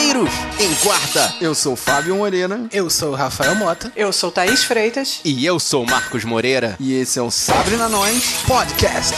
Ferreiros em guarda. Eu sou Fábio Moreira. Eu sou Rafael Mota. Eu sou Thaís Freitas. E eu sou Marcos Moreira. E esse é o Sabre na Nós Podcast.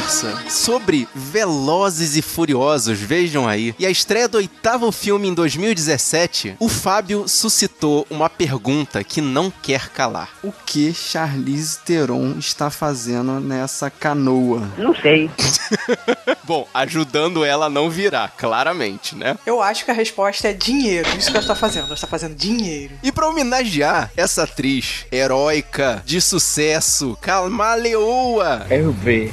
Conversa sobre Velozes e Furiosos, vejam aí, e a estreia do oitavo filme em 2017, o Fábio suscitou uma pergunta que não quer calar. O que Charlize Theron está fazendo nessa canoa? Não sei. Bom, ajudando ela a não virar, claramente, né? Eu acho que a resposta é dinheiro. Isso que ela está fazendo. Ela está fazendo dinheiro. E pra homenagear essa atriz heróica, de sucesso, camaleoa, Eu vi.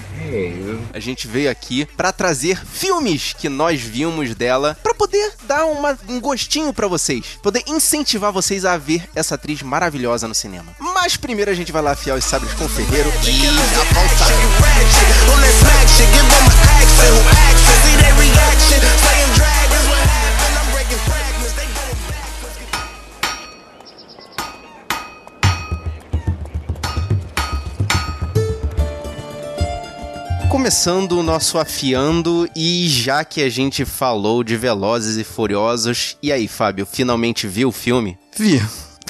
A gente veio aqui pra trazer filmes que nós vimos dela, pra poder dar uma- um gostinho pra vocês, poder incentivar vocês a ver essa atriz maravilhosa no cinema. Mas primeiro a gente vai lá afiar os sabres com o Ferreiro e já volta. Começando o nosso afiando e já que a gente falou de Velozes e Furiosos, e aí, Fábio, finalmente viu o filme? Vi.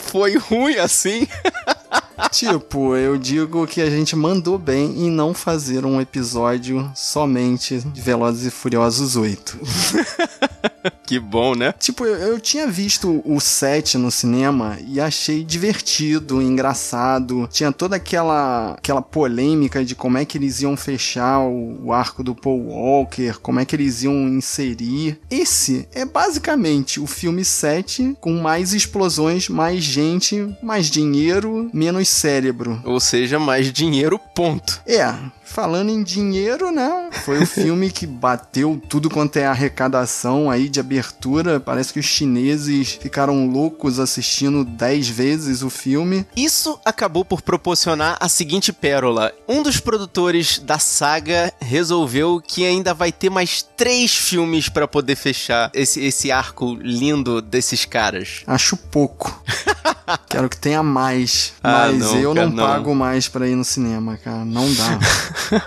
Foi ruim assim? Tipo, eu digo que a gente mandou bem em não fazer um episódio somente de Velozes e Furiosos 8. que bom, né? Tipo, eu, eu tinha visto o 7 no cinema e achei divertido, engraçado. Tinha toda aquela, aquela polêmica de como é que eles iam fechar o, o arco do Paul Walker, como é que eles iam inserir. Esse é basicamente o filme 7 com mais explosões, mais gente, mais dinheiro, menos cérebro. Ou seja, mais dinheiro, ponto. É, falando em dinheiro, né? Foi o filme que bateu tudo quanto é arrecadação aí de abertura. Parece que os chineses ficaram loucos assistindo 10 vezes o filme. Isso acabou por proporcionar a seguinte pérola. Um dos produtores da saga resolveu que ainda vai ter mais três filmes pra poder fechar esse, esse arco lindo desses caras. Acho pouco. Quero que tenha mais. Ah, Mas não, eu cara, não, não. pago mais pra ir no cinema, cara. Não dá.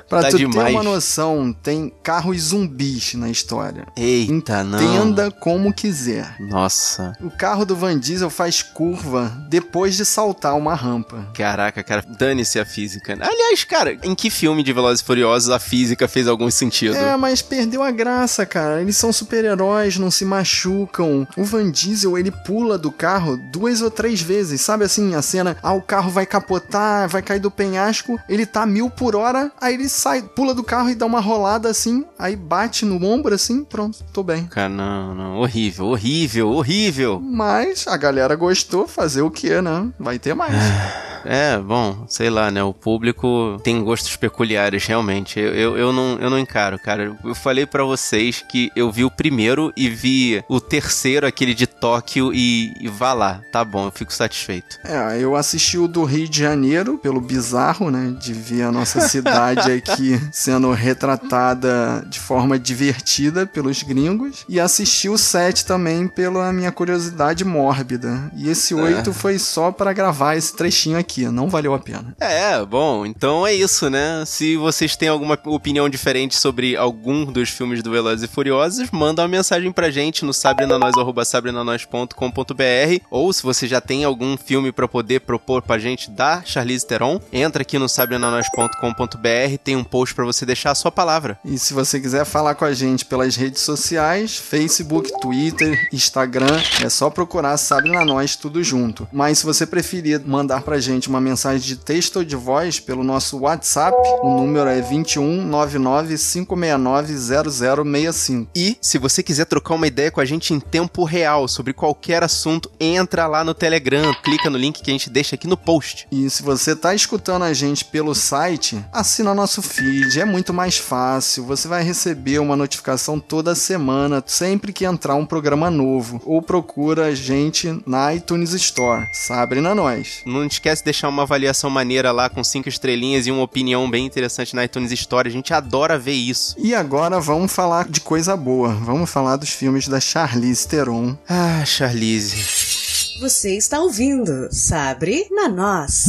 pra Tá tu ter demais. uma noção, tem carros zumbis na história. Eita, não. Entenda como quiser. Nossa. O carro do Van Diesel faz curva depois de saltar uma rampa. Caraca, cara, dane-se a física. Aliás, cara, em que filme de Velozes e Furiosos a física fez algum sentido? É, mas perdeu a graça, cara. Eles são super-heróis, não se machucam. O Van Diesel, ele pula do carro duas ou três vezes. Sabe assim, a cena, ah, o carro vai capotar, vai cair do penhasco, ele tá mil por hora, aí ele sai, pula do carro e dá uma rolada assim, aí bate no ombro assim, pronto, tô bem. Cara, não, não. Horrível, horrível, horrível. Mas a galera gostou, fazer o que, né? Vai ter mais. É, bom, sei lá, né? O público tem gostos peculiares, realmente. Eu, eu, eu não, eu não encaro, cara. Eu falei pra vocês que eu vi o primeiro e vi o terceiro, aquele de Tóquio, e, e vá lá. Tá bom, eu fico satisfeito. É, eu assisti o do Rio de Janeiro, pelo bizarro, né? De ver a nossa cidade aqui sendo retratada de forma divertida pelos gringos. E assisti o 7 também pela minha curiosidade mórbida. E esse 8 foi só pra gravar esse trechinho aqui, não valeu a pena. É, bom, então é isso, né? Se vocês têm alguma opinião diferente sobre algum dos filmes do Velozes e Furiosos, manda uma mensagem pra gente no sabrenanois.com.br ou se você já tem algum filme pra poder propor pra gente da Charlize Theron, entra aqui no sabrenanois.com.br, tem um post pra você deixar a sua palavra. E se você quiser falar com a gente pelas redes sociais, Facebook, Twitter, Instagram, é só procurar Sabe na Nós tudo junto. Mas se você preferir mandar pra gente uma mensagem de texto ou de voz pelo nosso WhatsApp, o número é 21 99 569 0065. E se você quiser trocar uma ideia com a gente em tempo real sobre qualquer assunto, entra lá no Telegram, clica no link que a gente deixa aqui no post. E se você tá escutando a gente pelo site, assina nosso feed, é muito mais fácil. Você vai receber uma notificação toda semana, sempre que entrar um programa novo. Ou procura a gente na iTunes Store. Sabre na nós. Não esquece de deixar uma avaliação maneira lá com cinco estrelinhas e uma opinião bem interessante na iTunes Story. A gente adora ver isso. E agora vamos falar de coisa boa. Vamos falar dos filmes da Charlize Theron. Ah, Charlize. Você está ouvindo Sabre na Nós.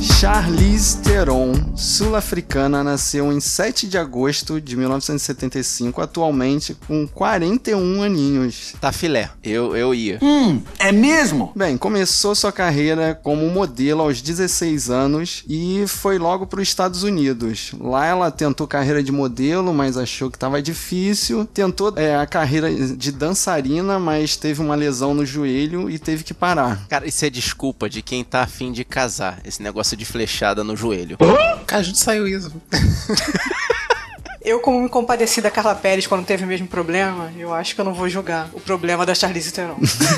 Charlize Theron, sul-africana, nasceu em 7 de agosto de 1975, atualmente com 41 aninhos. Tá filé. Eu, eu ia. É mesmo? Bem, começou sua carreira como modelo aos 16 anos e foi logo para os Estados Unidos. Lá ela tentou carreira de modelo, mas achou que estava difícil. Tentou é, a carreira de dançarina, mas teve uma lesão no joelho e teve que parar. Cara, isso é desculpa de quem tá afim de casar. Esse negócio de flechada no joelho. Cara, onde saiu isso? Eu, como me compadeci da Carla Pérez quando teve o mesmo problema, eu acho que eu não vou julgar o problema da Charlize Theron.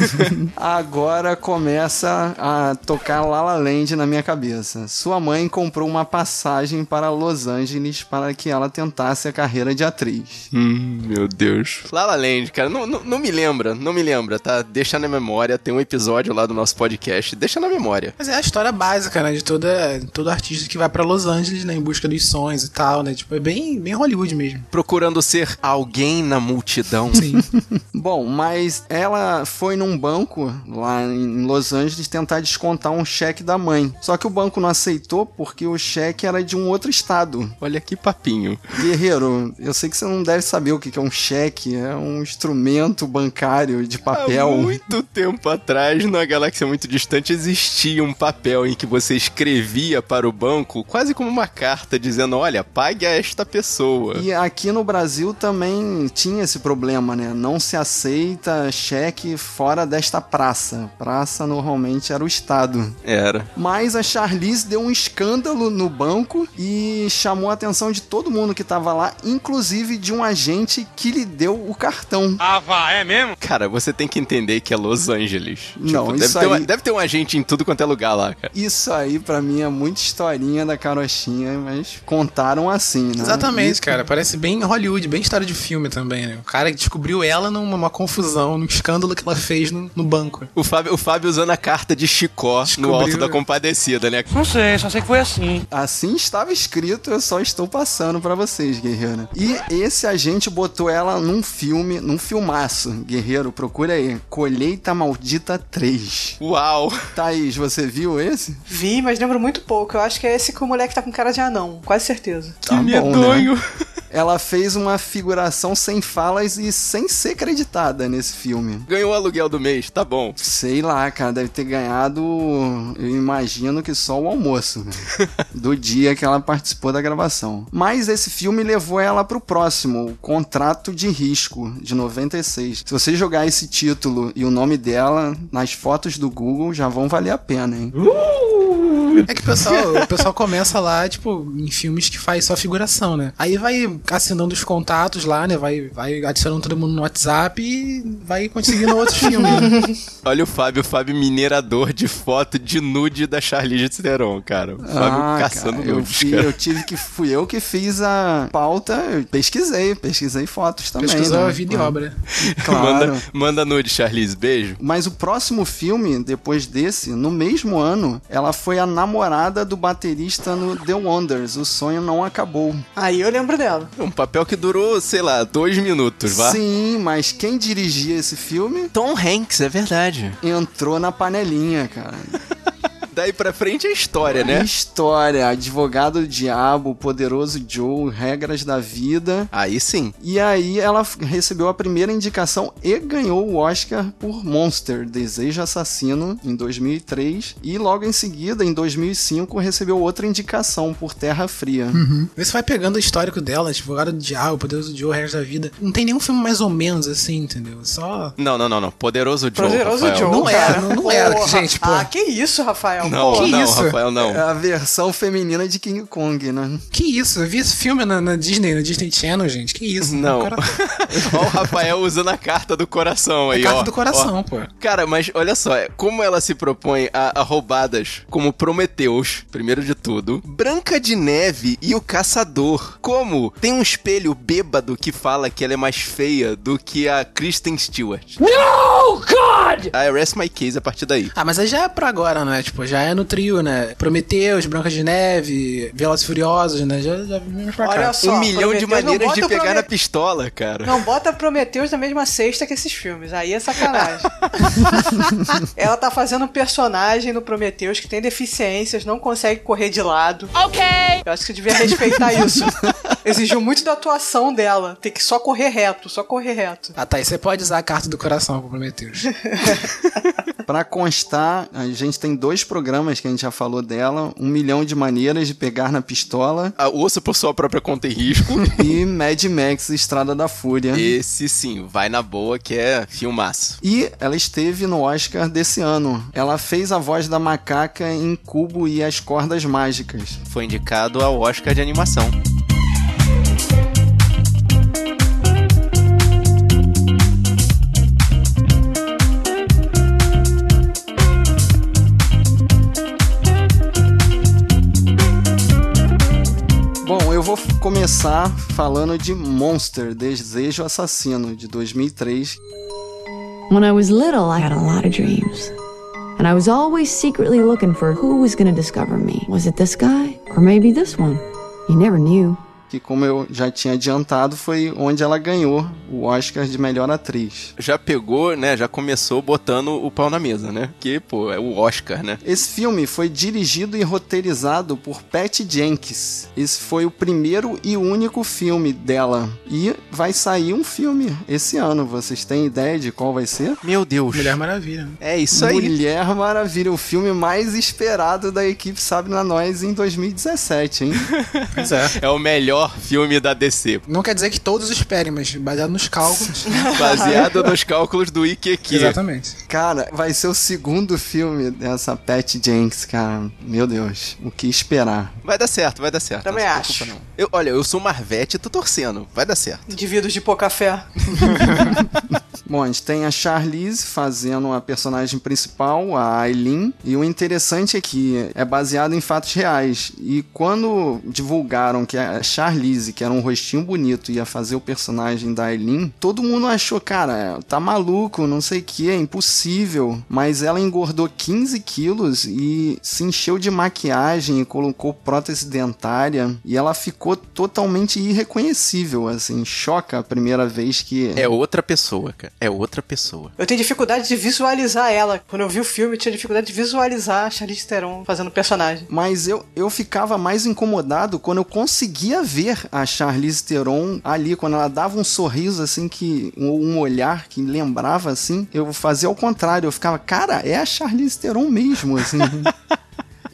Agora começa a tocar La La Land na minha cabeça. Sua mãe comprou uma passagem para Los Angeles para que ela tentasse a carreira de atriz. Hum, meu Deus. La La Land, cara, não, não, não me lembra, não me lembra, tá? Deixa na memória, tem um episódio lá do nosso podcast, deixa na memória. Mas é a história básica, né? De toda, todo artista que vai pra Los Angeles, né? Em busca dos sonhos e tal, né? Tipo, é bem, bem Hollywood mesmo. Procurando ser alguém na multidão. Sim. Bom, mas ela foi num banco lá em Los Angeles tentar descontar um cheque da mãe. Só que o banco não aceitou porque o cheque era de um outro estado. Olha que papinho. Guerreiro, eu sei que você não deve saber o que que é um cheque. É um instrumento bancário de papel. Há muito tempo atrás, numa galáxia muito distante, existia um papel em que você escrevia para o banco quase como uma carta dizendo: olha, pague a esta pessoa. E aqui no Brasil também tinha esse problema, né? Não se aceita cheque fora desta praça. Praça normalmente era o Estado. Era. Mas a Charlize deu um escândalo no banco e chamou a atenção de todo mundo que tava lá, inclusive de um agente que lhe deu o cartão. Cara, você tem que entender que é Los Angeles. Não, deve, isso ter uma- aí- deve ter um agente em tudo quanto é lugar lá, cara. Isso aí, pra mim, é muita historinha da carochinha, mas contaram assim, né? Exatamente, E- cara. Parece bem Hollywood, bem história de filme também, né? O cara que descobriu ela numa uma confusão, num escândalo que ela fez no, no banco. O Fábio, o Fábio usando a carta de Chicó no Descobriu. alto da compadecida, né? Não sei, só sei que foi assim. Assim estava escrito, eu só estou passando pra vocês, guerreiro. E esse agente botou ela num filme, num filmaço, guerreiro, procura aí. Colheita Maldita 3. Uau! Thaís, você viu esse? Vi, mas lembro muito pouco. Eu acho que é esse que o moleque tá com cara de anão, quase certeza. Tá bom, medonho. né? Ela fez uma figuração sem falas e sem ser creditada nesse filme. Ganhou o aluguel do mês, tá bom. Sei lá, cara, deve ter ganhado, eu imagino que só o almoço né? do dia que ela participou da gravação. Mas esse filme levou ela pro próximo, o Contrato de Risco, de 96. Se você jogar esse título e o nome dela nas fotos do Google, já vão valer a pena, hein? É que o pessoal, o pessoal começa lá, tipo, em filmes que faz só figuração, né? Aí vai assinando os contatos lá, né? Vai, vai adicionando todo mundo no WhatsApp e vai conseguindo outros filmes, né? Olha o Fábio, o Fábio minerador de foto de nude da Charlize Theron, cara. O Fábio Ah, caçando cara, eu, nudes, fi- cara. eu tive que fui eu que fiz a pauta, eu pesquisei, pesquisei fotos também. Pesquisou né? a vida e obra. Claro. Manda, manda nude, Charlize, beijo. Mas o próximo filme, depois desse, no mesmo ano, ela foi a namorada do baterista no The Wonders. O sonho não acabou. Aí eu lembro dela. Um papel que durou, sei lá, dois minutos, vá? Sim, mas quem dirigia esse filme Tom Hanks, é verdade. entrou na panelinha, cara. Daí pra frente é história, né? História, advogado do diabo, poderoso Joe, regras da vida. Aí sim. E aí ela recebeu a primeira indicação e ganhou o Oscar por Monster, Desejo Assassino, em 2003. E logo em seguida, em 2005, recebeu outra indicação por Terra Fria. Vê se vai pegando o histórico dela, Advogado do Diabo, Poderoso Joe, Regras da Vida. Não tem nenhum filme mais ou menos assim, entendeu? Só. Não, não, não, não. Poderoso Joe. Poderoso Rafael. Joe. Não era, não- não era, gente, pô. Ah, que isso, Rafael. Rafael. Não, Pô, Que não, isso? Rafael, não. É a versão feminina de King Kong, né? Que isso? Eu vi esse filme na, na Disney, na Disney Channel, gente. Que isso? Não. O cara- Ó o Rafael usando a carta do coração aí, É carta ó. do coração, Ó. pô. Cara, mas olha só, é, como ela se propõe a, a roubadas como Prometeus, primeiro de tudo, Branca de Neve e o Caçador. Como tem um espelho bêbado que fala que ela é mais feia do que a Kristen Stewart. No, God! I rest my case a partir daí. Ah, mas aí já é pra agora, né? Tipo, já é no trio, né? Prometeus, Branca de Neve, Velozes e Furiosos, né? Já, já vimos pra Olha cá. só. um milhão de Prometheus não maneiras de pegar Prome- na pistola, cara. Não bota Prometheus na mesma cesta que esses filmes. Aí é sacanagem. Ela tá fazendo um personagem no Prometheus que tem deficiências, não consegue correr de lado. Ok! Eu acho que você devia respeitar isso. Exigiu muito da atuação dela. Tem que só correr reto, só correr reto. Ah, tá. E você pode usar a carta do coração pro Prometeus. Pra constar, a gente tem dois programas que a gente já falou dela: Um Milhão de Maneiras de Pegar na Pistola A osso por sua própria conta e risco. e Mad Max Estrada da Fúria. Esse sim, vai na boa que é filmaço. E ela esteve no Oscar desse ano. Ela fez a voz da macaca em Cubo e as Cordas Mágicas. Foi indicado ao Oscar de animação. Começar falando de Monster Desejo Assassino, de 2003. When I was little, I had a lot of dreams. And I was always secretly looking for who was going to discover me. Was it this guy? Or maybe this one? You never knew. Que, como eu já tinha adiantado, foi onde ela ganhou o Oscar de melhor atriz. Já pegou, né? Já começou botando o pau na mesa, né? Que, pô, é o Oscar, né? Esse filme foi dirigido e roteirizado por Pat Jenkins. Esse foi o primeiro e único filme dela. E vai sair um filme esse ano. Vocês têm ideia de qual vai ser? Meu Deus. Mulher Maravilha. É isso aí. Mulher Maravilha, o filme mais esperado da equipe Sabe na Nós em 2017, hein? Pois é. É o melhor filme da DC. Não quer dizer que todos esperem, mas baseado nos cálculos. Baseado nos cálculos do IQQ. Exatamente. Cara, vai ser o segundo filme dessa Pat Jenkins, cara. Meu Deus, o que esperar? Vai dar certo, vai dar certo. Também não preocupa, acho. não. Eu, olha, eu sou Marvete e tô torcendo. Vai dar certo. Indivíduos de pouca fé. Bom, a gente tem a Charlize fazendo a personagem principal, a Aileen, e o interessante é que é baseado em fatos reais. E quando divulgaram que a Charlize, que era um rostinho bonito, ia fazer o personagem da Aileen, todo mundo achou, cara, tá maluco, não sei o que, é impossível. Mas ela engordou 15 quilos e se encheu de maquiagem e colocou prótese dentária, e ela ficou totalmente irreconhecível, assim, choca a primeira vez que É outra pessoa, cara. É outra pessoa. Eu tenho dificuldade de visualizar ela. Quando eu vi o filme, eu tinha dificuldade de visualizar a Charlize Theron fazendo o personagem. Mas eu, eu ficava mais incomodado quando eu conseguia ver a Charlize Theron ali, quando ela dava um sorriso assim, que um, um olhar que lembrava assim, eu fazia ao contrário, eu ficava, cara, é a Charlize Theron mesmo, assim.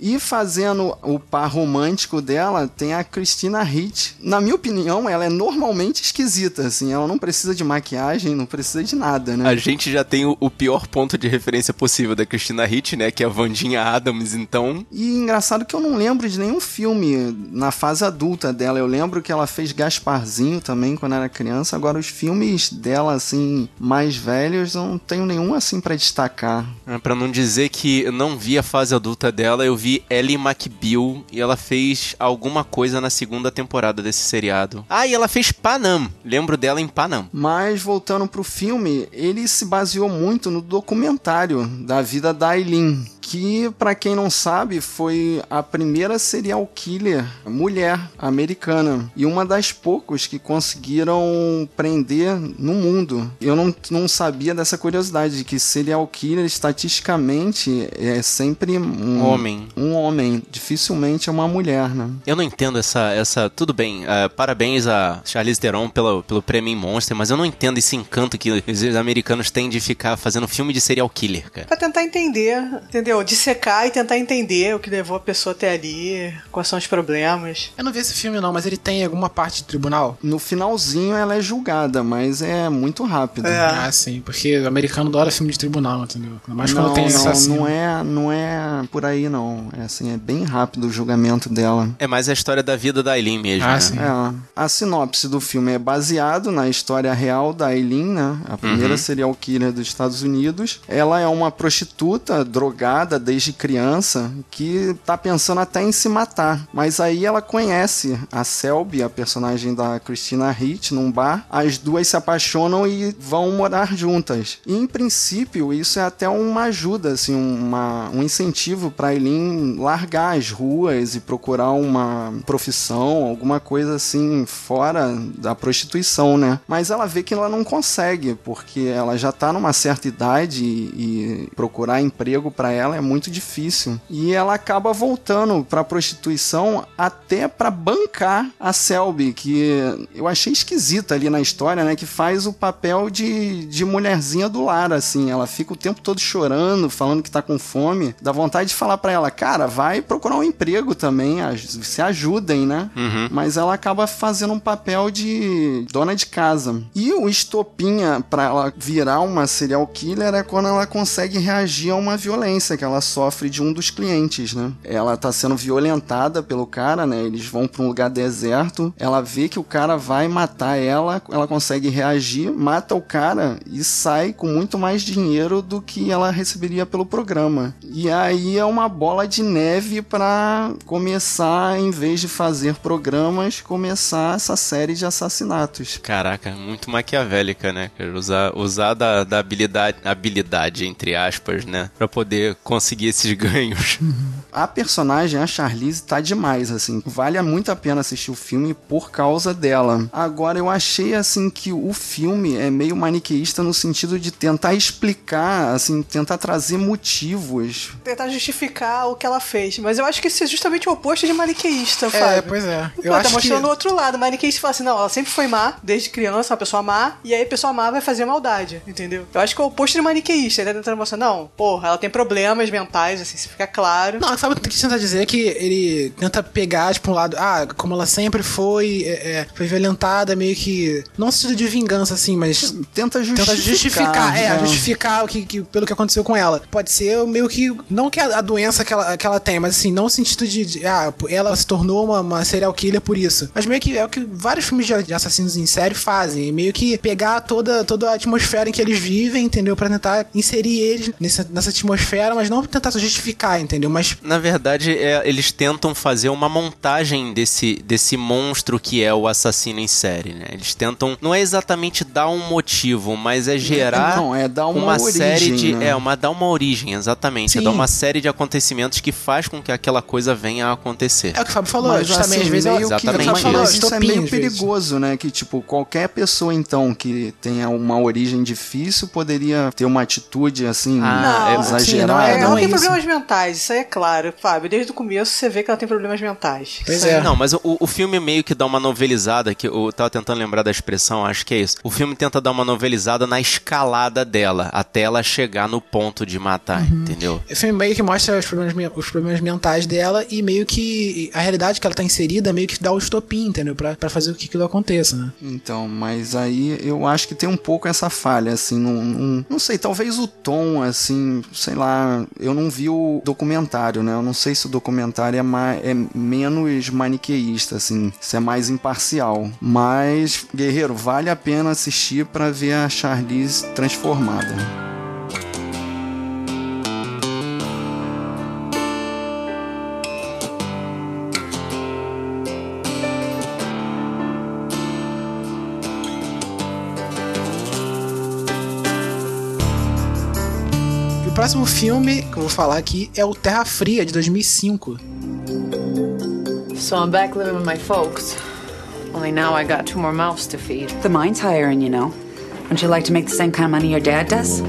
E fazendo o par romântico dela, tem a Christina Ricci. Na minha opinião, ela é normalmente esquisita, assim. Ela não precisa de maquiagem, não precisa de nada, né? A gente já tem o, pior ponto de referência possível da Christina Ricci, né? Que é a Vandinha Adams, então... E engraçado que eu não lembro de nenhum filme na fase adulta dela. Eu lembro que ela fez Gasparzinho também quando era criança. Agora, os filmes dela, assim, mais velhos, eu não tenho nenhum assim pra destacar. É, Pra não dizer que eu não vi a fase adulta dela, eu vi Ellie McBeal e ela fez alguma coisa na segunda temporada desse seriado. Ah, e ela fez Panam. Lembro dela em Panam. Mas voltando pro filme, ele se baseou muito no documentário da vida da Aileen, que pra quem não sabe foi a primeira serial killer mulher americana e uma das poucos que conseguiram prender no mundo. Eu não, não sabia dessa curiosidade de que serial killer estatisticamente é sempre um Homem. Um homem, dificilmente é uma mulher, né? Eu não entendo essa. essa tudo bem, eh, parabéns a Charlize Theron pelo, pelo prêmio em Monster, mas eu não entendo esse encanto que os americanos têm de ficar fazendo filme de serial killer, cara. Pra tentar entender, entendeu? Entendeu? Dissecar e tentar entender o que levou a pessoa até ali, quais são os problemas. Eu não vi esse filme não, mas ele tem alguma parte de tribunal? No finalzinho ela é julgada, mas é muito rápido. É. Ah, sim, porque o americano adora filme de tribunal, entendeu? Ainda mais não, quando tem não, assassino. não é, não é por aí não. É assim, é bem rápido o julgamento dela. É mais a história da vida da Aileen mesmo, Ah, né? sim. É, a sinopse do filme é baseado na história real da Eileen, né? A primeira serial killer dos Estados Unidos. Ela é uma prostituta drogada desde criança que tá pensando até em se matar. Mas aí ela conhece a Selby, a personagem da Christina Ricci, num bar. As duas se apaixonam e vão morar juntas. E em princípio, isso é até uma ajuda, assim, uma, um incentivo pra Eileen largar as ruas e procurar uma profissão, alguma coisa assim, fora da prostituição, né? Mas ela vê que ela não consegue, porque ela já tá numa certa idade e, e procurar emprego pra ela é muito difícil. E ela acaba voltando pra prostituição até pra bancar a Selby, que eu achei esquisita ali na história, né? Que faz o papel de, de mulherzinha do lar, assim. Ela fica o tempo todo chorando, falando que tá com fome. Dá vontade de falar pra ela, cara, vai procurar um emprego também, se ajudem, né? Uhum. Mas ela acaba fazendo um papel de dona de casa. E o estopinha pra ela virar uma serial killer é quando ela consegue reagir a uma violência que ela sofre de um dos clientes, né? Ela tá sendo violentada pelo cara, né? Eles vão pra um lugar deserto. Ela vê que o cara vai matar ela, ela consegue reagir, mata o cara e sai com muito mais dinheiro do que ela receberia pelo programa. E aí é uma bola de neve pra começar, em vez de fazer programas, começar essa série de assassinatos. Caraca, muito maquiavélica, né? Usar, usar da, da habilidade, habilidade, entre aspas, né? Pra poder conseguir esses ganhos. A personagem, a Charlize, tá demais, assim. Vale muito a pena assistir o filme por causa dela. Agora, eu achei, assim, que o filme é meio maniqueísta no sentido de tentar explicar, assim, tentar trazer motivos. Tentar justificar o que ela fez. Mas eu acho que isso é justamente o oposto de maniqueista, É, Fábio. pois é. Eu tá acho que... mostrando o outro lado. Maniqueísta fala assim, não, ela sempre foi má, desde criança, uma pessoa má, e aí a pessoa má vai fazer maldade, entendeu? Eu acho que é o oposto de maniqueísta. Ele tá tentando mostrar, não, porra, ela tem problemas mentais, assim, se fica claro. Não, sabe o que tenta dizer? Que ele tenta pegar, tipo, um lado, ah, como ela sempre foi, é, é, foi violentada, meio que. Não no sentido de vingança, assim, mas. Tenta justificar. Tenta justificar, é, né? justificar o que, que- pelo que aconteceu com ela. Pode ser meio que. Não que a, a doença que ela, que ela tem, mas assim, não no sentido de. de, ah, ela se tornou uma, uma serial killer por isso. Mas meio que é o que vários filmes de, de assassinos em série fazem. Meio que pegar toda, toda a atmosfera em que eles vivem, entendeu? Pra tentar inserir eles nessa, nessa atmosfera, mas não tentar justificar, entendeu? Mas Na verdade, é, eles tentam fazer uma montagem desse, desse monstro que é o assassino em série, né? Eles tentam, não é exatamente dar um motivo, mas é gerar Não, é dar uma origem, série de, né? é uma dar uma origem, exatamente, é dar uma série de acontecimentos que faz com que aquela coisa venha a acontecer. É o que o Fábio falou, Mas, justamente, assim, às vezes meio é que- Exatamente mas isso. isso é meio perigoso, né? Que, tipo, qualquer pessoa, então, que tenha uma origem difícil poderia ter uma atitude, assim, Ah, é- exagerada. sim, É, não ela é tem isso. problemas mentais, isso aí é claro, Fábio. Desde o começo você vê que ela tem problemas mentais. Pois é. Não, mas o, o filme meio que dá uma novelizada, que eu tava tentando lembrar da expressão, acho que é isso. O filme tenta dar uma novelizada na escalada dela, até ela chegar no ponto de matar, Uhum. entendeu? O filme meio que mostra os problemas, os problemas mentais dela e meio que a realidade que ela tá inserida meio que dá o estopim, entendeu? Pra, pra fazer com que aquilo aconteça, né? Então, mas aí eu acho que tem um pouco essa falha, assim, não, não, não sei, talvez o tom, assim, sei lá, eu não vi o documentário, né? Eu não sei se o documentário é, mais, é menos maniqueísta, assim, se é mais imparcial. Mas, Guerreiro, vale a pena assistir pra ver a Charlize transformada. Próximo filme que eu vou falar aqui é o Terra Fria, de 2005. So I'm back living with my folks. Only now I got two more mouths to feed. The mine's hiring, you know. Wouldn't you like to make the same kind of money your dad does?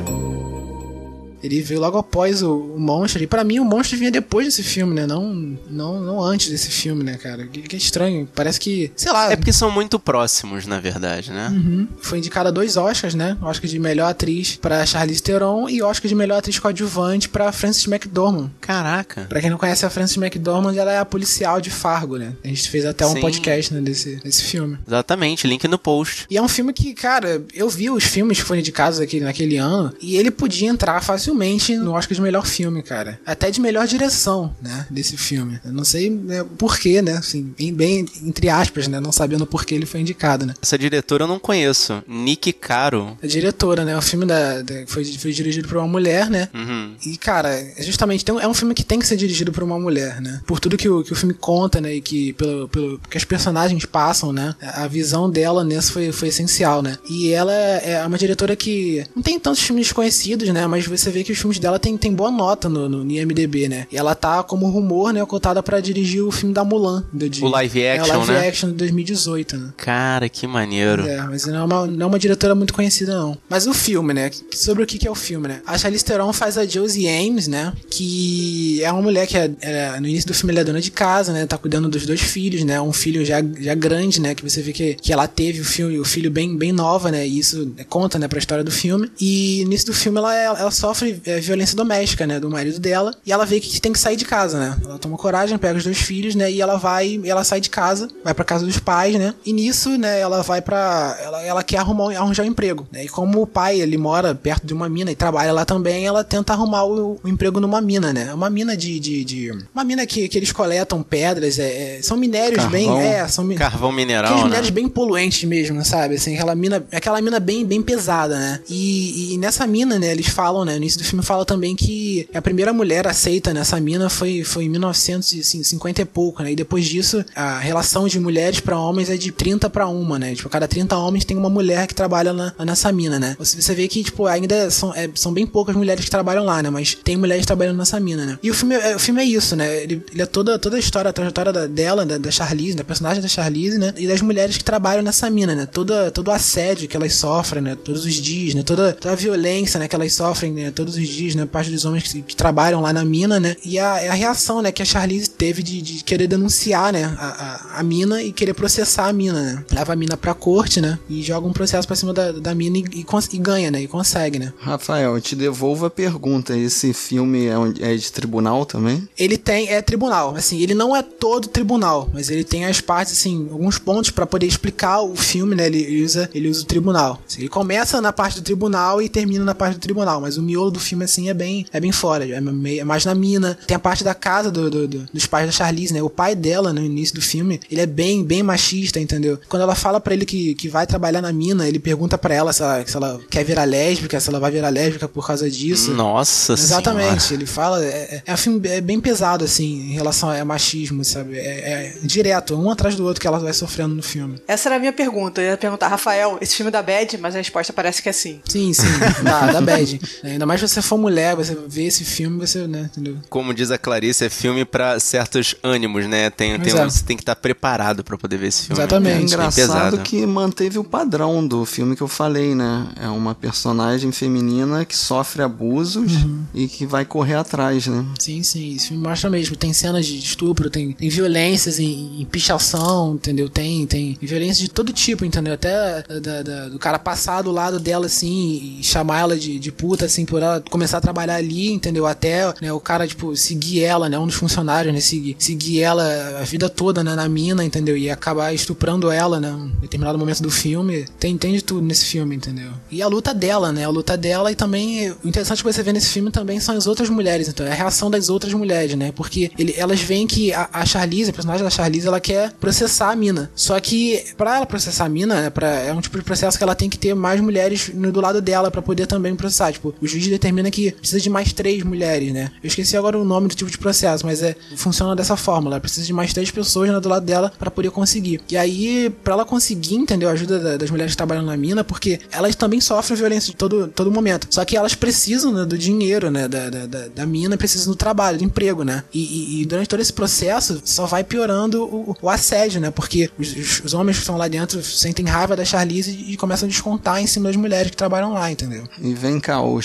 Ele veio logo após o, o Monstro. E pra mim, o Monstro vinha depois desse filme, né? Não, não, não antes desse filme, né, cara? Que, que estranho. Parece que, sei lá. É porque são muito próximos, na verdade, né? Uhum. Foi indicada a dois Oscars, né? Oscar de melhor atriz pra Charlize Theron e Oscar de melhor atriz coadjuvante pra Frances McDormand. Caraca. Pra quem não conhece a Frances McDormand, ela é a policial de Fargo, né? A gente fez até um Sim. podcast né, desse, desse filme. Exatamente, link no post. E é um filme que, cara, eu vi os filmes que foram indicados aqui naquele ano e ele podia entrar facilmente no Oscar de melhor filme, cara. Até de melhor direção, né? Desse filme. Eu não sei né, porquê, né? Assim, bem, bem, entre aspas, né? Não sabendo por que ele foi indicado, né? Essa diretora eu não conheço. Nick Caro. A diretora, né? O filme da, da- foi, foi dirigido por uma mulher, né? Uhum. E, cara, é justamente tem é um filme que tem que ser dirigido por uma mulher, né? Por tudo que o, que o filme conta, né? E que pelo, pelo que as personagens passam, né? A visão dela nesse foi, foi essencial, né? E ela é uma diretora que não tem tantos filmes desconhecidos, né? Mas você vê que os filmes dela tem, tem boa nota no, no IMDB, né? E ela tá como rumor, né? Cotada pra dirigir o filme da Mulan. Do, de, O live é, action, o live né? action de 2018, né? Cara, que maneiro. É, mas não é, uma, não é uma diretora muito conhecida, não. Mas o filme, né? Sobre o que, que é o filme, né? A Charlize Theron faz a Josie Ames, né? Que é uma mulher que é, é, no início do filme ela é dona de casa, né? Tá cuidando dos dois filhos, né? Um filho já, já grande, né? Que você vê que, que ela teve o filho, o filho bem, bem nova, né? E isso conta, né? Pra história do filme. E no início do filme ela, ela sofre violência doméstica, né? Do marido dela. E ela vê que tem que sair de casa, né? Ela toma coragem, pega os dois filhos, né? E ela vai, ela sai de casa, vai pra casa dos pais, né? E nisso, né? Ela vai pra. Ela, ela quer arrumar, um- arranjar um emprego, né? E como o pai, ele mora perto de uma mina e trabalha lá também, ela tenta arrumar o, o emprego numa mina, né? É uma mina de. de, de- uma mina que, que eles coletam pedras, é, é- são minérios bem. Carvão. É, são Carvão mineral, Aqueles né? minérios bem poluentes mesmo, sabe? Assim, aquela mina, aquela mina bem, bem pesada, né? E, e nessa mina, né, eles falam, né? No início do filme fala também que a primeira mulher aceita nessa mina foi, foi em 1950 e pouco, né? E depois disso, a relação de mulheres pra homens é de 30 pra uma, né? Tipo, cada 30 homens tem uma mulher que trabalha na, nessa mina, né? Você, vê que, tipo, ainda são, é, são bem poucas mulheres que trabalham lá, né? Mas tem mulheres trabalhando nessa mina, né? E o filme, é, o filme é isso, né? Ele, ele é toda, toda a história, a trajetória da- dela, da, da Charlize, da personagem da Charlize, né? E das mulheres que trabalham nessa mina, né? Toda, todo o assédio que elas sofrem, né? Todos os dias, né? Toda, toda a violência, né? Que elas sofrem, né? Todos os dias, né? Parte dos homens que, que trabalham lá na mina, né? E a, a reação, né? Que a Charlize teve de, de querer denunciar, né? A, a, a mina e querer processar a mina, né? Leva a mina pra corte, né? E joga um processo pra cima da, da mina e, e, e ganha, né? E consegue, né? Rafael, eu te devolvo a pergunta. Esse filme é, é de tribunal também? Ele tem, é tribunal, assim, ele não é todo tribunal, mas ele tem as partes, assim, alguns pontos pra poder explicar o filme, né? Ele usa, ele usa o tribunal. Assim, ele começa na parte do tribunal e termina na parte do tribunal, mas o miolo do filme, assim, é bem, é bem fora, é, meio- é mais na mina. Tem a parte da casa do, do- do- dos pais da Charlize, né? O pai dela, no início do filme, ele é bem, bem machista, entendeu? Quando ela fala pra ele que, que vai trabalhar na mina, ele pergunta pra ela se ela, se ela quer virar lésbica, se ela vai virar lésbica por causa disso. Nossa Exatamente, senhora. ele fala. É, é um filme é bem pesado, assim, em relação a machismo, sabe? É, é direto, um atrás do outro que ela vai sofrendo no filme. Essa era a minha pergunta. Eu ia perguntar, Rafael, esse filme dá bad? Mas a resposta parece que é sim. Sim, sim, dá, dá bad. Ainda mais se você for mulher, você vê esse filme, você, né, entendeu? Como diz a Clarice, é filme pra certos ânimos, né? Tem, tem, um- você tem que estar preparado pra poder ver esse filme. Exatamente. É engraçado que manteve o padrão do filme que eu falei, né? É uma personagem feminina que sofre abusos Uhum. e que vai correr atrás, né? Sim, sim, esse filme mostra mesmo. Tem cenas de estupro, tem, tem violências em, em pichação, entendeu? Tem, tem violência de todo tipo, entendeu? Até da- da- do cara passar do lado dela, assim, e chamar ela de, de puta, assim, por ela começar a trabalhar ali, entendeu? Até né, o cara, tipo, seguir ela, né? Um dos funcionários, né? Seguir, seguir ela a vida toda, né? Na mina, entendeu? E acabar estuprando ela, né? Em determinado momento do filme. Tem, tem de tudo nesse filme, entendeu? E a luta dela, né? A luta dela e também. O interessante que você vê nesse filme também são as outras mulheres, então. É a reação das outras mulheres, né? Porque ele, elas veem que a, a Charlize, a personagem da Charlize, ela quer processar a mina. Só que, pra ela processar a mina, né? Pra, é um tipo de processo que ela tem que ter mais mulheres no, do lado dela pra poder também processar. Tipo, o juiz determina que precisa de mais três mulheres, né? Eu esqueci agora o nome do tipo de processo, mas é funciona dessa forma. Ela precisa de mais três pessoas né, do lado dela pra poder conseguir. E aí, pra ela conseguir, entendeu? A ajuda da- das mulheres que trabalham na mina, porque elas também sofrem violência de todo, todo momento. Só que elas precisam né, do dinheiro, né? Da, da, da, mina, precisam do trabalho, do emprego, né? E, e- e durante todo esse processo só vai piorando o, o assédio, né? Porque os, os- homens que estão lá dentro sentem raiva da Charlize e, e começam a descontar em cima das mulheres que trabalham lá, entendeu? E vem cá, o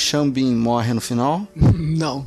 Morre no final? Não.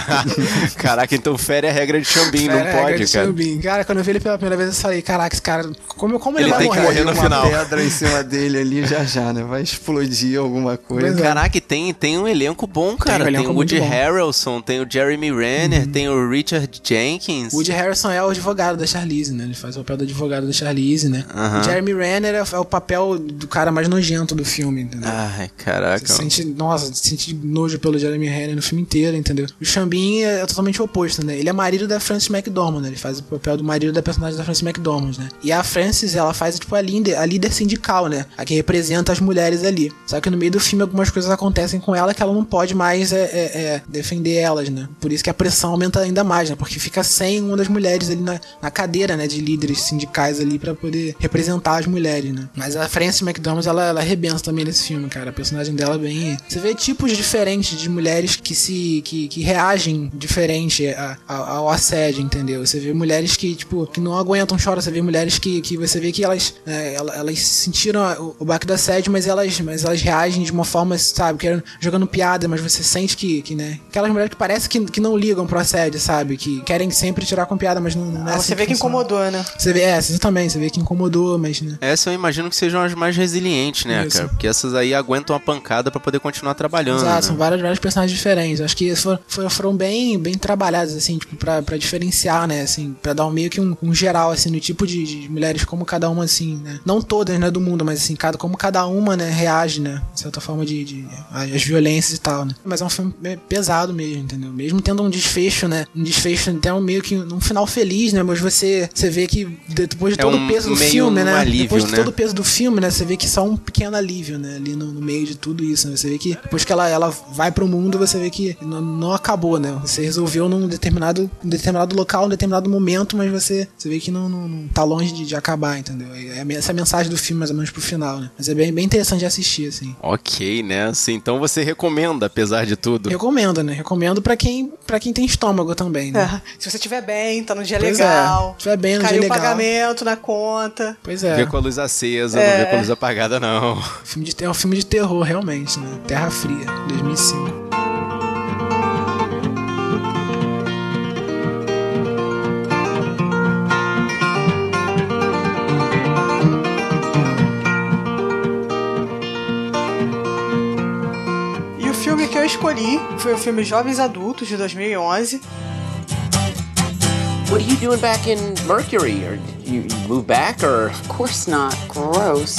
Caraca, então fere a regra de Xambin, não Era a regra pode, de cara. Cara, quando eu vi ele pela primeira vez, eu falei, caraca, esse cara, como, como ele, Ele vai tem que morrer? no uma final. pedra em cima dele ali já já, né? Vai explodir alguma coisa. Pois é. Caraca, e tem, tem um elenco bom, cara. um Tem, o Woody. Uhum. Harrelson, tem o Jeremy Renner, tem o Richard Jenkins. O Woody Harrison é o advogado da Charlize, né? Ele faz o papel do advogado da Charlize, né? O Jeremy Renner é, é o papel do cara mais nojento do filme, entendeu? Ai, caraca. Você sente, nossa, sente nojo pelo Jeremy Renner no filme inteiro, entendeu? O Xambin é totalmente o oposto, né? Ele é marido da Frances McDormand, né? Ele faz o papel do marido da personagem da Frances McDormand, né? E a Frances, ela faz, tipo, a líder, a líder sindical, né? A que representa as mulheres ali. Só que no meio do filme algumas coisas acontecem com ela que ela não pode mais é, é, é, defender elas, né? Por isso que a pressão aumenta ainda mais, né? Porque fica sem uma das mulheres ali na, na cadeira, né? De líderes sindicais ali pra poder representar as mulheres, né? Mas a Frances McDormand, ela, ela arrebenta também nesse filme, cara. A personagem dela é bem... Você vê tipos diferentes de mulheres que se... que, que reagem diferente a- a- ao assédio, entendeu? Você vê mulheres que, tipo, que não aguentam chorar. Você vê mulheres que, que você vê que elas... é, ela- elas sentiram o, o baque do assédio, mas elas, mas elas reagem de uma forma, sabe? Querendo, jogando piada, mas você sente que, que, né? Aquelas mulheres que parece que, que não ligam pro assédio, sabe? Que querem sempre tirar com piada, mas não, não é Ah, assim você vê que funciona. incomodou, né? Você vê, é, você também, você vê que incomodou, mas, né? Essa eu imagino que sejam as mais resilientes, né, Isso. cara? Porque essas aí aguentam a pancada pra poder continuar trabalhando. Exato, são né? vários, personagens diferentes. Acho que foram, foram, bem, bem trabalhados, assim, tipo, pra, pra diferenciar, né, assim, pra dar um meio que um, um geral, assim, no tipo de, de mulheres, como cada uma, assim, né. Não todas, né, do mundo, mas, assim, cada, como cada uma, né, reage, né, de certa forma, de, de as violências e tal, né. Mas é um filme pesado mesmo, entendeu? Mesmo tendo um desfecho, né, um desfecho até um meio que um final feliz, né, mas você, você vê que depois de É todo um o peso do filme, um né, alívio, depois de né? todo o peso do filme, né? Você vê que só um pequeno alívio, né? Ali no, no meio de tudo isso, né? Você vê que depois que ela, ela vai pro mundo, você vê que não, não acabou, né? Você resolveu num determinado, um determinado local, um determinado momento, mas você, você vê que não, não, não tá longe de, de acabar, entendeu? É a- essa é a mensagem do filme, mais ou menos, pro final, né? Mas é bem, bem interessante de assistir, assim. Ok, né? Assim, então você recomenda, apesar de tudo. Recomendo, né? Recomendo pra quem, pra quem tem estômago também, né? É, Se você estiver bem, tá no dia Pois legal. é, estiver bem no caiu dia o legal. pagamento na conta. Pois é. Vê com a luz acesa, É. não vê com a luz apagada, não. Filme de, é um filme de terror, realmente, né? Terra Fria, 2005. E o filme que eu escolhi foi o filme Jovens Adultos, de 2011. What are you doing back in Mercury? Or you, you move back or? Of course not. Gross.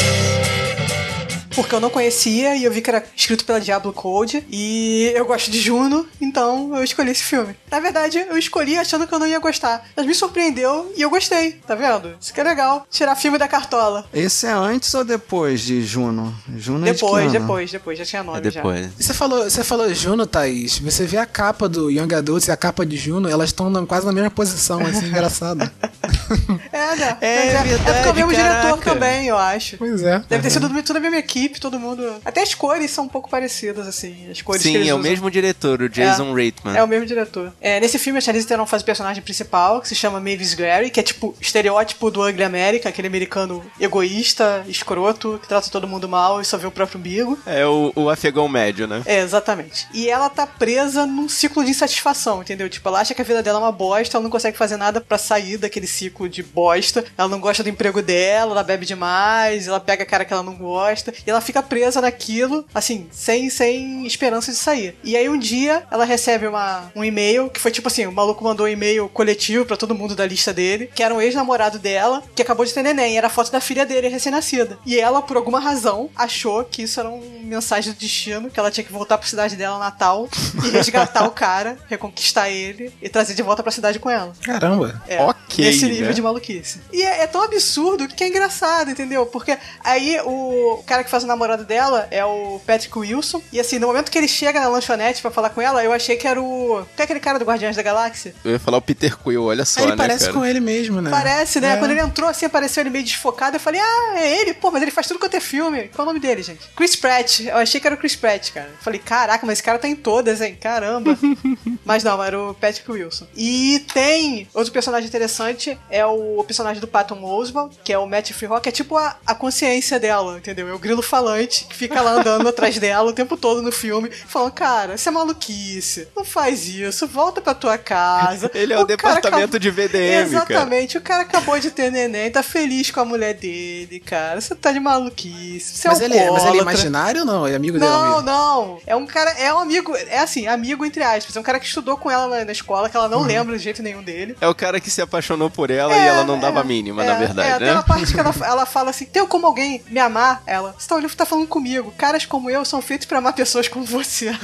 Porque eu não conhecia e eu vi que era escrito pela Diablo Code. E eu gosto de Juno, então eu escolhi esse filme. Na verdade, eu escolhi achando que eu não ia gostar. Mas me surpreendeu e eu gostei, tá vendo? Isso que é legal. Tirar filme da cartola. Esse é antes ou depois de Juno? Juno é de Depois, depois, depois. Já tinha nome É depois. E Você falou, você falou Juno, Thaís. Você vê a capa do Young Adults e a capa de Juno, elas estão quase na mesma posição, assim, engraçado. já. É, né? É Mas verdade, É porque é o mesmo caraca. diretor também, eu acho. Pois é. Deve ter sido tudo a mesma equipe, todo mundo. Até as cores são um pouco parecidas, assim. As cores Sim, é o usam. mesmo diretor, o Jason Reitman. É o mesmo diretor. É, nesse filme, a Charlize Theron faz o personagem principal, que se chama Mavis Gray, que é tipo estereótipo do Ugly America, aquele americano egoísta, escroto, que trata todo mundo mal e só vê o próprio umbigo. É o, o afegão médio, né? É, exatamente. E ela tá presa num ciclo de insatisfação, entendeu? Tipo, ela acha que a vida dela é uma bosta, ela não consegue fazer nada pra sair daquele ciclo de bosta. Ela não gosta do emprego dela, ela bebe demais, ela pega a cara que ela não gosta, e ela fica presa naquilo, assim, sem, sem esperança de sair. E aí um dia ela recebe uma, um e-mail que foi tipo assim: o maluco mandou um e-mail coletivo pra todo mundo da lista dele, que era um ex-namorado dela, que acabou de ter neném, era a foto da filha dele recém-nascida. E ela, por alguma razão, achou que isso era uma mensagem do destino, que ela tinha que voltar pra cidade dela, Natal, e resgatar o cara, reconquistar ele e trazer de volta pra cidade com ela. Caramba. É, Ok, Esse nível né? de maluquice. E é, é tão absurdo que é engraçado, entendeu? Porque aí o cara que faz o namorado dela é o Patrick Wilson. E assim, no momento que ele chega na lanchonete pra falar com ela, eu achei que era o. Que é aquele cara do Guardiões da Galáxia? Eu ia falar o Peter Quill, olha só, ele né, parece cara? com ele mesmo, né? Parece, né? É. Quando ele entrou assim, apareceu ele meio desfocado. Eu falei, ah, é ele? Pô, mas ele faz tudo quanto é filme. Qual é o nome dele, gente? Chris Pratt. Eu achei que era o Chris Pratt, cara. Eu falei, caraca, mas esse cara tá em todas, hein? Caramba. mas não, era o Patrick Wilson. E tem outro personagem interessante, é o personagem do Patton Oswalt, que é o Matt que é tipo a, a consciência dela, entendeu? É o grilo alto-falante que fica lá andando atrás dela o tempo todo no filme, falando, cara, isso é maluquice, não faz isso, volta pra tua casa. Ele é o, cara departamento de VDM, cara. Exatamente, o cara acabou de ter neném, tá feliz com a mulher dele, cara. Você tá de maluquice. Você Mas, é um ele, é- mas ele é imaginário ou não? É amigo dela Não, não. É um cara, é um amigo, é assim, amigo entre aspas. É um cara que estudou com ela na, na escola, que ela Uhum. não lembra de jeito nenhum dele. É o cara que se apaixonou por ela e ela não dava a mínima, na É, verdade, é, né? Tem uma parte que ela, ela fala assim: tem como alguém me amar? Ela, você tá, olhando- tá falando comigo. Caras como eu são feitos pra amar pessoas como você.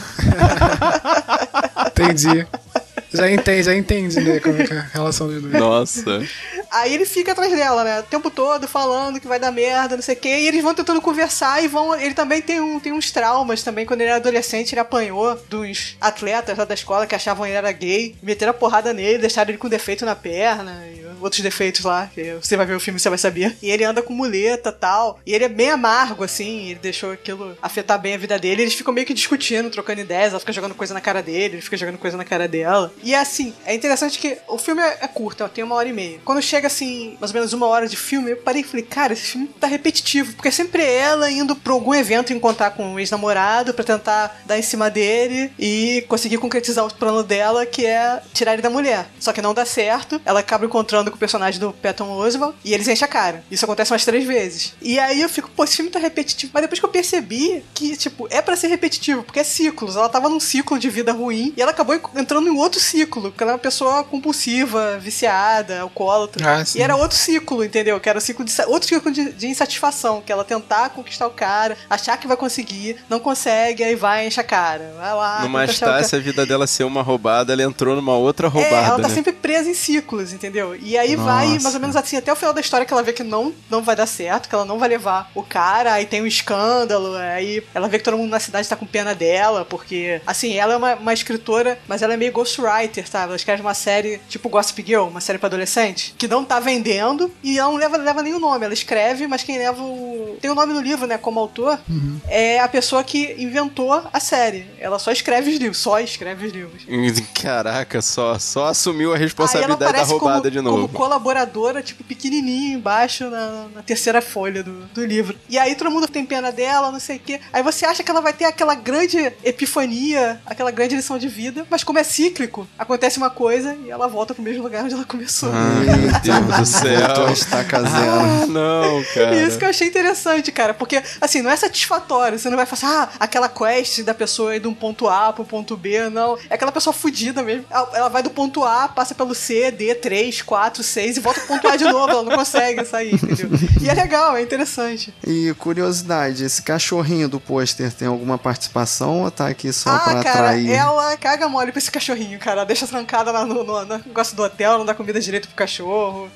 Entendi. Já entende, já entende, né? Como é que é a relação dos dois. Nossa. Aí ele fica atrás dela, né? O tempo todo falando que vai dar merda, não sei o quê. E eles vão tentando conversar e vão. Ele também tem, um, tem uns traumas também. Quando ele era adolescente, ele apanhou dos atletas lá da escola que achavam ele era gay. Meteram a porrada nele, deixaram ele com defeito na perna e outros defeitos lá. Que você vai ver o filme você vai saber. E ele anda com muleta tal. E ele é bem amargo, assim. Ele deixou aquilo afetar bem a vida dele. Eles ficam meio que discutindo, trocando ideias. Ela fica jogando coisa na cara dele, ele fica jogando coisa na cara dela. E assim, é interessante que o filme é, é curto, ó, tem uma hora e meia. Quando chega assim, mais ou menos uma hora de filme, eu parei e falei, cara, esse filme tá repetitivo. Porque é sempre ela indo pra algum evento encontrar com um ex-namorado pra tentar dar em cima dele e conseguir concretizar o plano dela, que é tirar ele da mulher. Só que não dá certo. Ela acaba encontrando com o personagem do Patton Oswalt e eles enchem a cara. Isso acontece umas três vezes. E aí eu fico, pô, esse filme tá repetitivo. Mas depois que eu percebi que, tipo, é pra ser repetitivo, porque é ciclos. Ela tava num ciclo de vida ruim e ela acabou en- entrando em outro ciclo, porque ela é uma pessoa compulsiva, viciada, alcoólatra. Ah, e era outro ciclo, entendeu? Que era o ciclo de, outro ciclo de, de insatisfação, que ela tentar conquistar o cara, achar que vai conseguir, não consegue, aí vai enche a cara. Vai lá. Numa cara- Estácia, a vida dela ser uma roubada, ela entrou numa outra roubada, é, ela tá né? sempre presa em ciclos, entendeu? E aí vai, Nossa. mais ou menos assim, até o final da história que ela vê que não, não vai dar certo, que ela não vai levar o cara, aí tem um escândalo, aí ela vê que todo mundo na cidade tá com pena dela, porque, assim, ela é uma, uma escritora, mas ela é meio ghostwriter, sabe? Ela escreve uma série tipo Gossip Girl, uma série pra adolescente, que não tá vendendo e ela não leva, leva nenhum nome. Ela escreve, mas quem leva o. Tem o nome no livro, né, como autor, é a pessoa que inventou a série. Ela só escreve os livros, só escreve os livros. Caraca, só, só assumiu a Aí responsabilidade da roubada como, de novo. como colaboradora, tipo, pequenininho embaixo na, na terceira folha do, do livro. E aí todo mundo tem pena dela, não sei o quê. Aí você acha que ela vai ter aquela grande epifania, aquela grande lição de vida, mas como é cíclico, acontece uma coisa e ela volta pro mesmo lugar onde ela começou. Meu Deus do céu. Estaca zero. Ah, não, cara. Isso que eu achei interessante, cara, porque, assim, não é satisfatório. Você não vai falar assim, ah, aquela quest da pessoa ir de um ponto A pro ponto B, não. É aquela pessoa fudida mesmo. Ela, ela vai do ponto A, passa pelo C, D, 3, 4, 6 e volta A de novo. Ela não consegue sair, entendeu? E é legal, é interessante. E curiosidade, esse cachorrinho do pôster tem alguma participação ou tá aqui só ah, pra cara, atrair? ela caga mole pra esse cachorrinho, cara. Ela deixa trancada lá no, no, no negócio do hotel, não dá comida direito pro cachorro.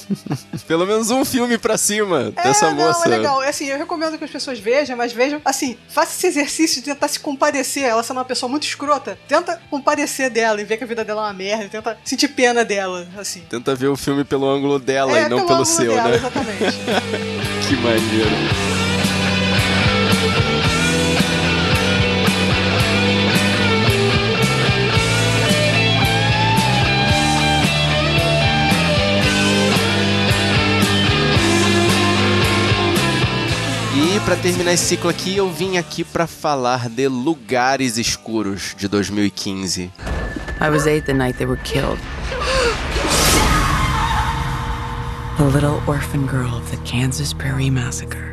Pelo menos um filme pra cima dessa é, moça. Não, é legal. É assim, eu recomendo que as pessoas vejam, mas vejam, assim, faça esse exercício de tentar se compadecer. Ela sendo uma pessoa muito escrota, tenta compadecer dela e ver que a vida dela é uma merda, tenta sentir pena dela, assim. Tenta ver o filme pelo ângulo dela é, e não pelo seu, dela, né? Exatamente. que maneiro. E pra terminar esse ciclo aqui, eu vim aqui pra falar de Lugares Escuros de 2015. I was eight the night they were killed. The little orphan girl of the Kansas Prairie Massacre.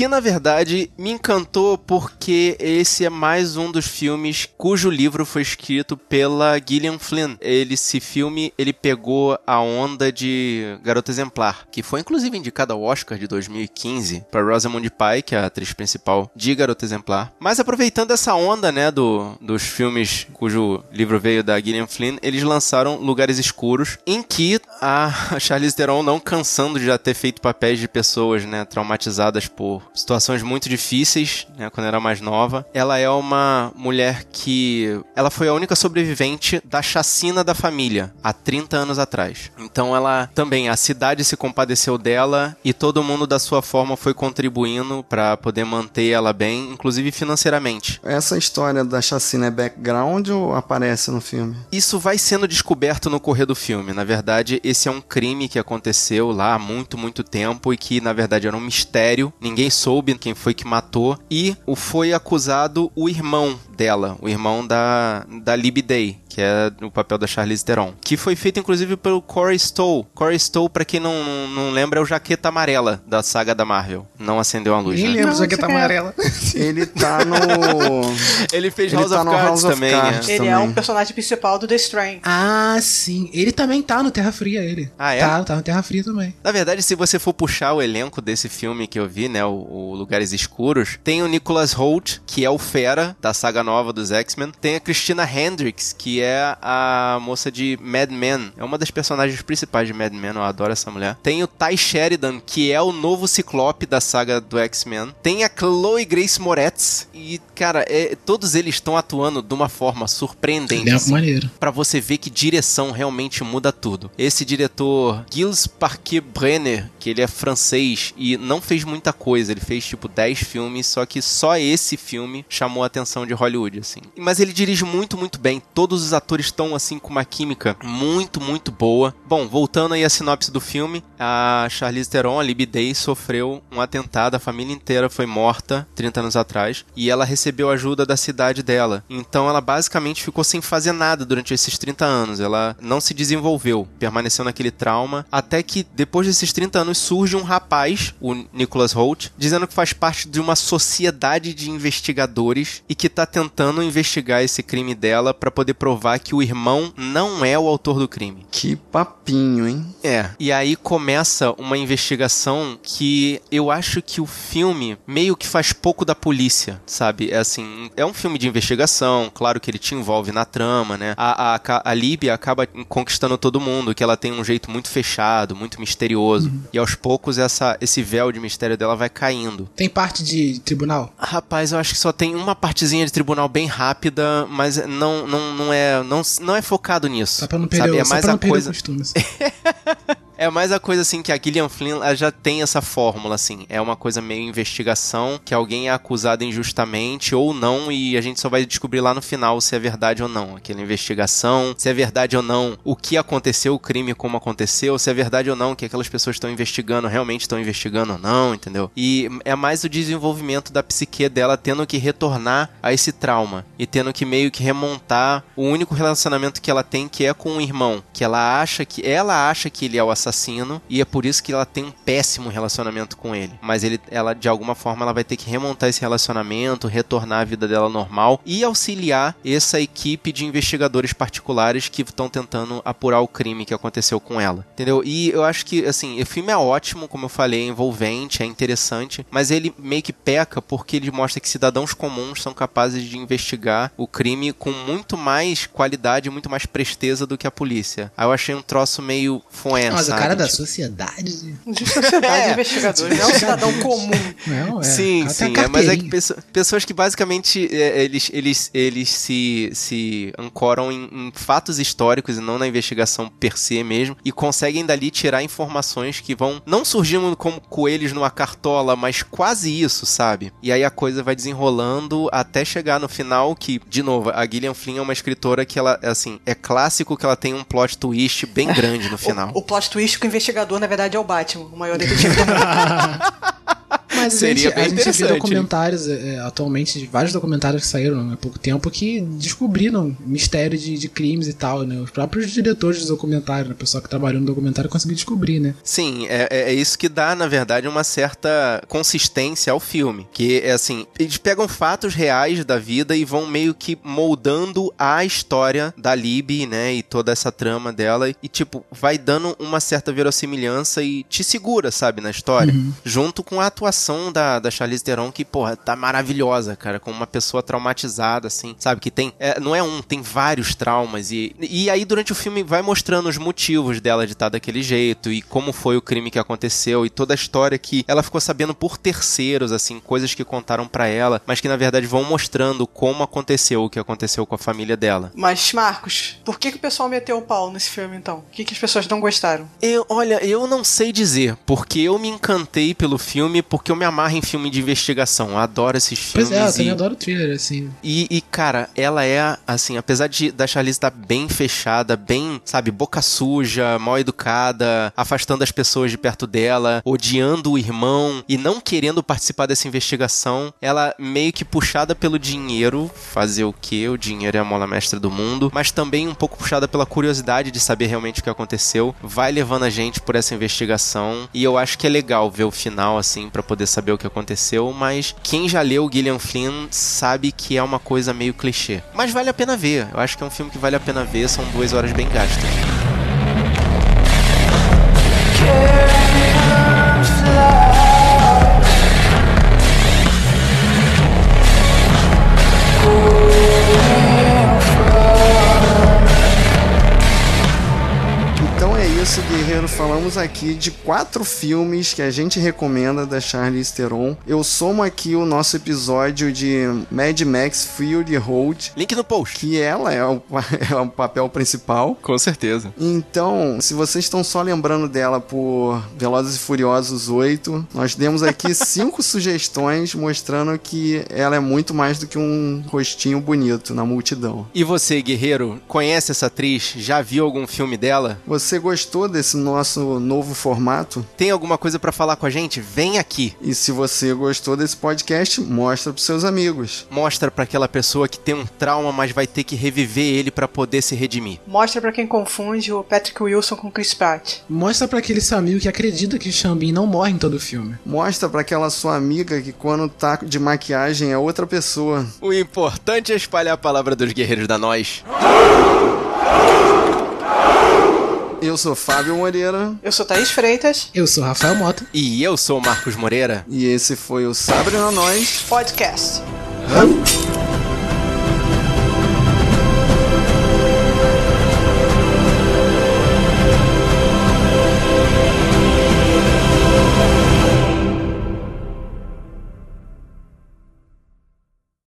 Que na verdade me encantou porque esse é mais um dos filmes cujo livro foi escrito pela Gillian Flynn. Ele, esse filme, ele pegou a onda de Garota Exemplar, que foi inclusive indicada ao Oscar de 2015 para Rosamund Pike, é a atriz principal de Garota Exemplar. Mas aproveitando essa onda, né, do, dos filmes cujo livro veio da Gillian Flynn, eles lançaram Lugares Escuros, em que a Charlize Theron, não cansando de já ter feito papéis de pessoas, né, traumatizadas por situações muito difíceis, né, quando era mais nova. Ela é uma mulher que ela foi a única sobrevivente da chacina da família há 30 anos atrás. Então ela também a cidade se compadeceu dela e todo mundo da sua forma foi contribuindo para poder manter ela bem, inclusive financeiramente. Essa história da chacina é background ou aparece no filme? Isso vai sendo descoberto no correr do filme. Na verdade, esse é um crime que aconteceu lá há muito, muito tempo e que, na verdade, era um mistério. Ninguém soube quem foi que matou. E o foi acusado o irmão dela, o irmão da, da Libby Day, que é o papel da Charlize Theron. Que foi feito, inclusive, pelo Corey Stoll. Corey Stoll, pra quem não, não, lembra, é o Jaqueta Amarela da saga da Marvel. Não acendeu a luz, Nem né? lembro Não, jaqueta amarela. Ele tá no. Ele fez Ele House tá of no Cards House of também, Cards. é. Ele é um personagem principal do The Strain. Ah, sim. Ele também tá no Terra Fria, ele. Ah, é? Tá, tá no Terra Fria também. Na verdade, se você for puxar o elenco desse filme que eu vi, né, o, o Lugares Escuros, tem o Nicholas Holt, que é o Fera da saga nova dos X-Men. Tem a Christina Hendricks, que é a moça de Mad Men. É uma das personagens principais de Mad Men, eu adoro essa mulher. Tem o Ty Sheridan, que é o novo Ciclope da saga do X-Men. Tem a Chloe Grace Moretz. E, cara, é- todos eles estão atuando de uma forma surpreendente. Elenco assim maneiro. Pra você ver que direção realmente muda tudo. Esse diretor, Gilles Parquet Brenner, que ele é francês e não fez muita coisa, ele fez tipo 10 filmes, só que só esse filme chamou a atenção de Hollywood, assim. Mas ele dirige muito, muito bem. Todos os atores estão, assim, com uma química muito, muito boa. Bom, voltando aí à sinopse do filme, a Charlize Theron, a Libby Day, sofreu um atentado, a família inteira foi morta 30 anos atrás, e ela recebeu ajuda da cidade dela. Então ela basicamente ficou sem fazer nada durante esses 30 anos. Ela não se desenvolveu, permaneceu naquele trauma, até que depois desses 30 anos surge um rapaz, o Nicholas Holt, dizendo que faz parte de uma sociedade de investigadores e que tá tentando investigar esse crime dela pra poder provar que o irmão não é o autor do crime. Que papinho, hein? É. E aí começa uma investigação que eu acho que o filme meio que faz pouco da polícia, sabe? É assim, é um filme de investigação, claro que ele te envolve na trama, né? A, a, a Líbia acaba conquistando todo mundo, que ela tem um jeito muito fechado, muito misterioso. E aos poucos essa, esse véu de mistério dela vai caindo. Tem parte de tribunal? Rapaz, eu acho que só tem uma partezinha de tribunal bem rápida, mas não, não, não, é, não, não é focado nisso. Só pra não perder, sabe? É só mais a perder coisa. costume. É mais a coisa assim que a Gillian Flynn já tem essa fórmula, assim. É uma coisa meio investigação, que alguém é acusado injustamente ou não, e a gente só vai descobrir lá no final se é verdade ou não. Aquela investigação, se é verdade ou não o que aconteceu, o crime como aconteceu, se é verdade ou não que aquelas pessoas estão investigando, realmente estão investigando ou não, entendeu? E é mais o desenvolvimento da psique dela tendo que retornar a esse trauma e tendo que meio que remontar o único relacionamento que ela tem que é com o irmão, que ela acha que ela acha que ele é o assassino e é por isso que ela tem um péssimo relacionamento com ele. Mas ele ela de alguma forma ela vai ter que remontar esse relacionamento, retornar à vida dela normal e auxiliar essa equipe de investigadores particulares que estão tentando apurar o crime que aconteceu com ela. Entendeu? E eu acho que assim, o filme é ótimo, como eu falei, é envolvente, é interessante, mas ele meio que peca porque ele mostra que cidadãos comuns são capazes de investigar o crime com muito mais qualidade, muito mais presteza do que a polícia. Aí eu achei um troço meio fué, Mas? Cara da Tipo, sociedade. De sociedade de investigadores, não é um cidadão comum. Não, é. Sim, o sim, é, mas é que carteirinha. pesso- pessoas que basicamente é, eles, eles, eles se, se ancoram em, em fatos históricos e não na investigação per se mesmo, e conseguem dali tirar informações que vão não surgindo como coelhos numa cartola, mas quase isso, sabe? E aí a coisa vai desenrolando até chegar no final que, de novo, a Gillian Flynn é uma escritora que ela, assim, é clássico que ela tem um plot twist bem grande no final. O plot twist que o investigador, na verdade, é o Batman, o maior detetive do mundo. Mas Seria a gente, bem a gente vê interessante. documentários é, é, atualmente, de vários documentários que saíram há pouco tempo que descobriram mistério de, de crimes e tal, né? Os próprios diretores de documentário, né? o pessoal que trabalhou no documentário conseguiu descobrir, né? Sim, é, é- é isso que dá, na verdade, uma certa consistência ao filme. Que é assim, eles pegam fatos reais da vida e vão meio que moldando a história da Libby, né? E toda essa trama dela. E, tipo, vai dando uma certa verossimilhança e te segura, sabe, na história. Junto com a atuação da, da Charlize Theron, que, porra, tá maravilhosa, cara. Com uma pessoa traumatizada, assim, sabe? Que tem. é, não é um, tem vários traumas. E, e aí, durante o filme, vai mostrando os motivos dela de estar daquele jeito e como foi o crime que aconteceu e toda a história que ela ficou sabendo por terceiros, assim, coisas que contaram pra ela, mas que na verdade vão mostrando como aconteceu o que aconteceu com a família dela. Mas, Marcos, por que, que o pessoal meteu o pau nesse filme, então? O que, que as pessoas não gostaram? Eu, olha, eu não sei dizer, porque eu me encantei pelo filme, porque eu me amarro em filme de investigação. Eu adoro esses filmes. Pois é, eu e... também adoro thriller, assim. E, e, cara, ela é, assim, apesar de da Charlize estar bem fechada, bem, sabe, boca suja, mal educada, afastando as pessoas de perto dela, odiando o irmão e não querendo participar dessa investigação, ela meio que puxada pelo dinheiro, fazer o quê? O dinheiro é a mola mestra do mundo, mas também um pouco puxada pela curiosidade de saber realmente o que aconteceu, vai levando a gente por essa investigação e eu acho que é legal ver o final, assim, para poder saber o que aconteceu, mas quem já leu Gillian Flynn sabe que é uma coisa meio clichê. Mas vale a pena ver. Eu acho que é um filme que vale a pena ver. São duas horas bem gastas. Guerreiro. Falamos aqui de quatro filmes que a gente recomenda da Charlize Theron. Eu somo aqui o nosso episódio de Mad Max Fury Road. Link no post. Que ela é o, é o papel principal. Com certeza. Então, se vocês estão só lembrando dela por Velozes e Furiosos 8, nós demos aqui cinco sugestões mostrando que ela é muito mais do que um rostinho bonito na multidão. E você, guerreiro, conhece essa atriz? Já viu algum filme dela? Você gostou desse nosso novo formato? Tem alguma coisa para falar com a gente? Vem aqui. E se você gostou desse podcast, mostra pros seus amigos. Mostra para aquela pessoa que tem um trauma, mas vai ter que reviver ele para poder se redimir. Mostra para quem confunde o Patrick Wilson com Chris Pratt. Mostra para aquele seu amigo que acredita que o Xambin não morre em todo o filme. Mostra para aquela sua amiga que quando tá de maquiagem é outra pessoa. O importante é espalhar a palavra dos guerreiros da nós. Eu sou Fábio Moreira. Eu sou Thaís Freitas. Eu sou Rafael Mota. E eu sou Marcos Moreira. E esse foi o Sabre na Nós Podcast. Hã?